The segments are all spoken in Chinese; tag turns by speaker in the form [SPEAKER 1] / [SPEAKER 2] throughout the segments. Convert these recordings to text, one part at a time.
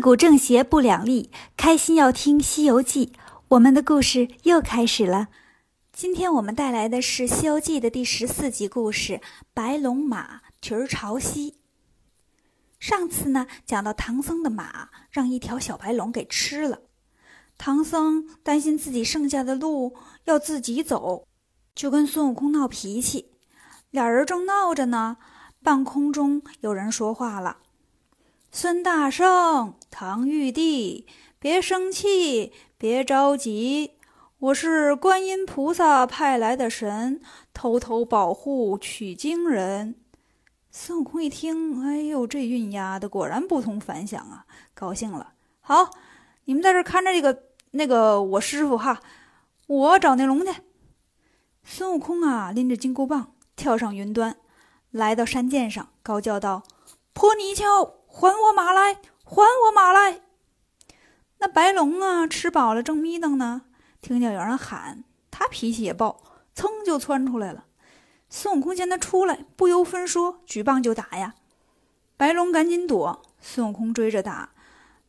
[SPEAKER 1] 古正邪不两立，开心要听《西游记》。我们的故事又开始了。今天我们带来的是《西游记》的第十四集故事《白龙马蹄儿朝西》。上次呢，讲到唐僧的马让一条小白龙给吃了，唐僧担心自己剩下的路要自己走，就跟孙悟空闹脾气。俩人正闹着呢，半空中有人说话了。孙大圣，唐玉帝，别生气，别着急，我是观音菩萨派来的神，偷偷保护取经人。孙悟空一听，哎呦，这运丫的果然不同凡响啊，高兴了。好，你们在这看着这个那个我师傅哈，我找那龙去。孙悟空啊，拎着金箍棒，跳上云端，来到山涧上，高叫道：“泼泥鳅！”还我马来！还我马来！那白龙啊，吃饱了正眯瞪呢，听见有人喊，他脾气也暴，噌就窜出来了。孙悟空见他出来，不由分说，举棒就打呀。白龙赶紧躲，孙悟空追着打，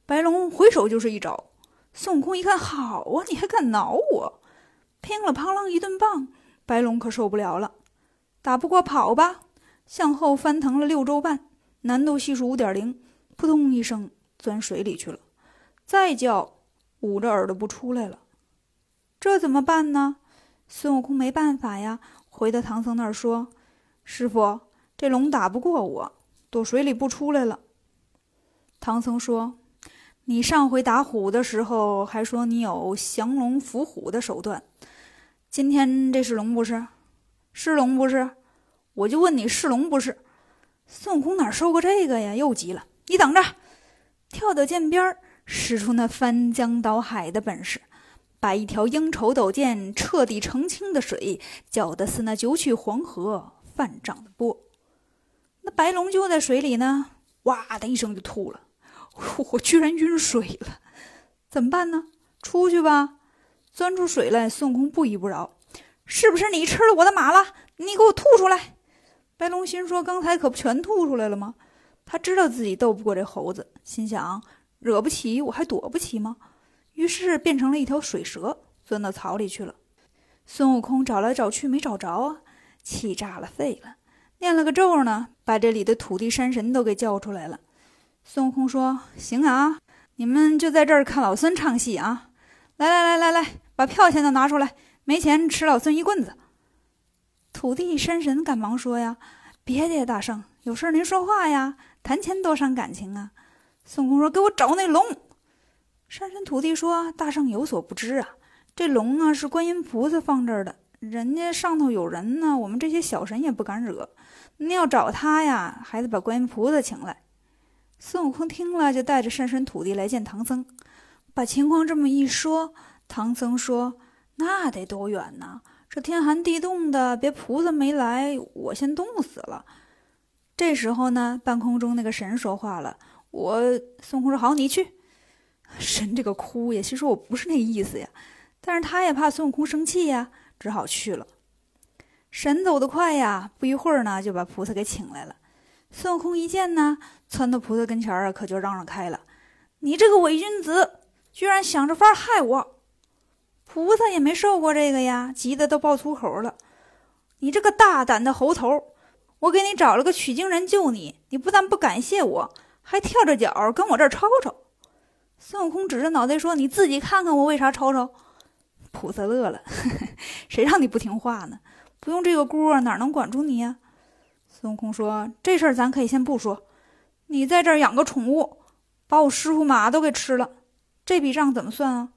[SPEAKER 1] 白龙回手就是一招。孙悟空一看，好啊，你还敢挠我！乒了乓啷一顿棒，白龙可受不了了，打不过跑吧，向后翻腾了六周半。难度系数五点零，扑通一声钻水里去了。再叫，捂着耳朵不出来了。这怎么办呢？孙悟空没办法呀，回到唐僧那儿说：“师傅，这龙打不过我，躲水里不出来了。”唐僧说：“你上回打虎的时候还说你有降龙伏虎的手段，今天这是龙不是？是龙不是？我就问你是龙不是？”孙悟空哪受过这个呀？又急了，你等着！跳到涧边，使出那翻江倒海的本事，把一条鹰愁斗涧彻底澄清的水搅得似那九曲黄河泛涨的波。那白龙就在水里呢，哇的一声就吐了，我居然晕水了！怎么办呢？出去吧！钻出水来，孙悟空不依不饶：“是不是你吃了我的马了？你给我吐出来！”白龙心说：“刚才可不全吐出来了吗？”他知道自己斗不过这猴子，心想：“惹不起，我还躲不起吗？”于是变成了一条水蛇，钻到草里去了。孙悟空找来找去没找着啊，气炸了，废了，念了个咒呢，把这里的土地山神都给叫出来了。孙悟空说：“行啊，你们就在这儿看老孙唱戏啊！来来来来来，把票钱都拿出来，没钱吃老孙一棍子。”土地山神赶忙说：“呀，别介，大圣，有事您说话呀，谈钱多伤感情啊。”孙悟空说：“给我找那龙。”山神土地说：“大圣有所不知啊，这龙啊是观音菩萨放这儿的，人家上头有人呢，我们这些小神也不敢惹。您要找他呀，还得把观音菩萨请来。”孙悟空听了，就带着山神土地来见唐僧，把情况这么一说，唐僧说：“那得多远呢？”这天寒地冻的，别菩萨没来，我先冻死了。这时候呢，半空中那个神说话了：“我孙悟空说好，你去。”神这个哭呀，其实我不是那意思呀，但是他也怕孙悟空生气呀，只好去了。神走得快呀，不一会儿呢，就把菩萨给请来了。孙悟空一见呢，窜到菩萨跟前儿啊，可就嚷嚷开了：“你这个伪君子，居然想着法害我！”菩萨也没受过这个呀，急得都爆粗口了。你这个大胆的猴头，我给你找了个取经人救你，你不但不感谢我，还跳着脚跟我这儿吵吵。孙悟空指着脑袋说：“你自己看看我为啥吵吵。”菩萨乐了：“ 谁让你不听话呢？不用这个锅，哪能管住你呀？”孙悟空说：“这事儿咱可以先不说。你在这儿养个宠物，把我师傅马都给吃了，这笔账怎么算啊？”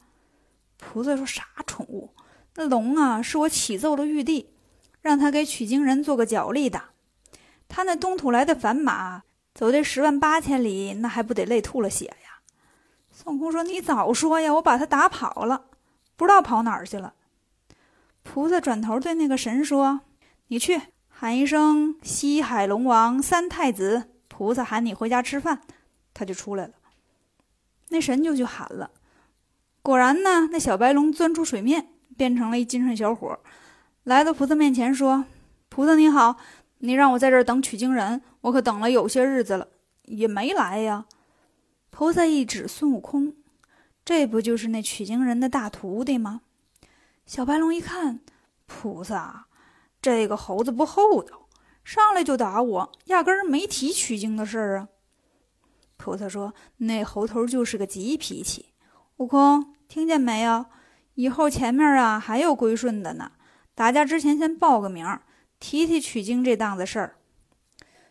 [SPEAKER 1] 菩萨说：“啥宠物？那龙啊，是我启奏了玉帝，让他给取经人做个脚力的。他那东土来的凡马，走这十万八千里，那还不得累吐了血呀？”孙悟空说：“你早说呀，我把他打跑了，不知道跑哪儿去了。”菩萨转头对那个神说：“你去喊一声西海龙王三太子，菩萨喊你回家吃饭。”他就出来了。那神就去喊了。果然呢，那小白龙钻出水面，变成了一精神小伙，来到菩萨面前说：“菩萨你好，你让我在这儿等取经人，我可等了有些日子了，也没来呀。”菩萨一指孙悟空：“这不就是那取经人的大徒弟吗？”小白龙一看，菩萨，这个猴子不厚道，上来就打我，压根儿没提取经的事儿啊。菩萨说：“那猴头就是个急脾气。”悟空，听见没有？以后前面啊还有归顺的呢。打架之前先报个名，提提取经这档子事儿。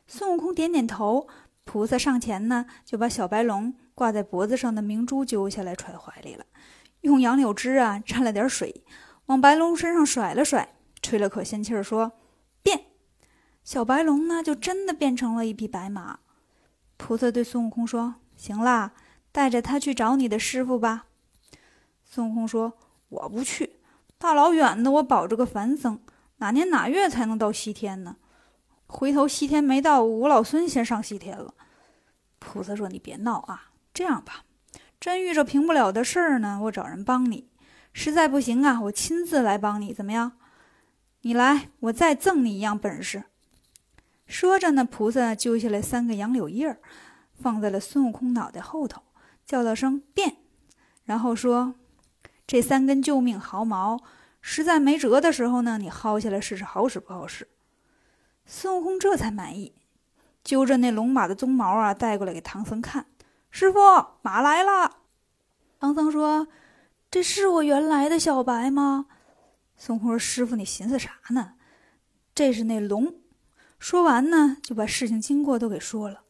[SPEAKER 1] 孙悟空点点头。菩萨上前呢，就把小白龙挂在脖子上的明珠揪下来揣怀里了，用杨柳枝啊蘸了点水，往白龙身上甩了甩，吹了口仙气儿，说：“变！”小白龙呢就真的变成了一匹白马。菩萨对孙悟空说：“行啦，带着他去找你的师傅吧。”孙悟空说：“我不去。”大老远的，我保着个凡僧，哪年哪月才能到西天呢？回头西天没到，我老孙先上西天了。菩萨说：“你别闹啊，这样吧，真遇着平不了的事儿呢，我找人帮你；实在不行啊，我亲自来帮你，怎么样？你来，我再赠你一样本事。”说着呢，菩萨揪下来三个杨柳叶儿，放在了孙悟空脑袋后头，叫了声“变”，然后说。这三根救命毫毛，实在没辙的时候呢，你薅下来试试好使不好使。孙悟空这才满意，揪着那龙马的鬃毛啊，带过来给唐僧看。师傅，马来了。唐僧说：“这是我原来的小白吗？”孙悟空说：“师傅，你寻思啥呢？这是那龙。”说完呢，就把事情经过都给说了。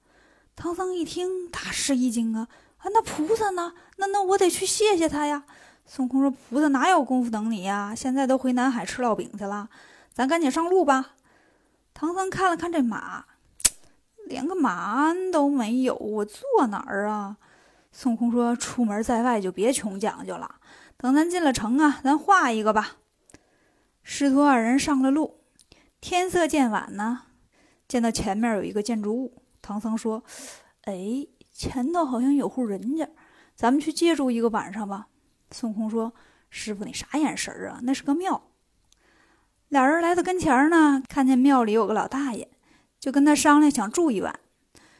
[SPEAKER 1] 唐僧一听，大吃一惊啊！啊，那菩萨呢？那那我得去谢谢他呀。孙悟空说：“菩萨哪有功夫等你呀？现在都回南海吃烙饼去了，咱赶紧上路吧。”唐僧看了看这马，连个马鞍都没有，我坐哪儿啊？孙悟空说：“出门在外就别穷讲究了，等咱进了城啊，咱画一个吧。”师徒二人上了路，天色渐晚呢，见到前面有一个建筑物，唐僧说：“哎，前头好像有户人家，咱们去借住一个晚上吧。”孙悟空说：“师傅，你啥眼神啊？那是个庙。”俩人来到跟前呢，看见庙里有个老大爷，就跟他商量想住一晚。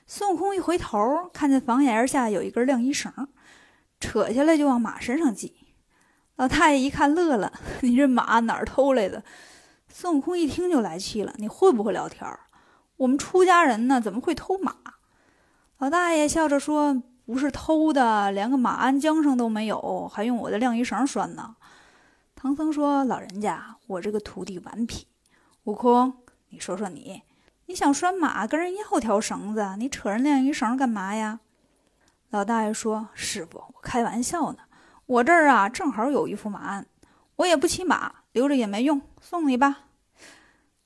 [SPEAKER 1] 孙悟空一回头，看见房檐下有一根晾衣绳，扯下来就往马身上系。老大爷一看乐了：“ 你这马哪儿偷来的？”孙悟空一听就来气了：“你会不会聊天？我们出家人呢，怎么会偷马？”老大爷笑着说。不是偷的，连个马鞍缰绳都没有，还用我的晾衣绳拴呢。唐僧说：“老人家，我这个徒弟顽皮。悟空，你说说你，你想拴马，跟人要条绳子，你扯人晾衣绳干嘛呀？”老大爷说：“师傅，我开玩笑呢。我这儿啊，正好有一副马鞍，我也不骑马，留着也没用，送你吧。”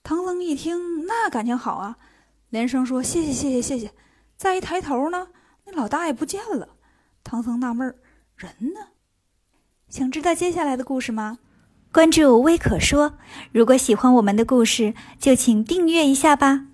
[SPEAKER 1] 唐僧一听，那感情好啊，连声说：“谢谢，谢谢，谢谢。”再一抬头呢。那老大爷不见了，唐僧纳闷儿，人呢？想知道接下来的故事吗？关注微可说，如果喜欢我们的故事，就请订阅一下吧。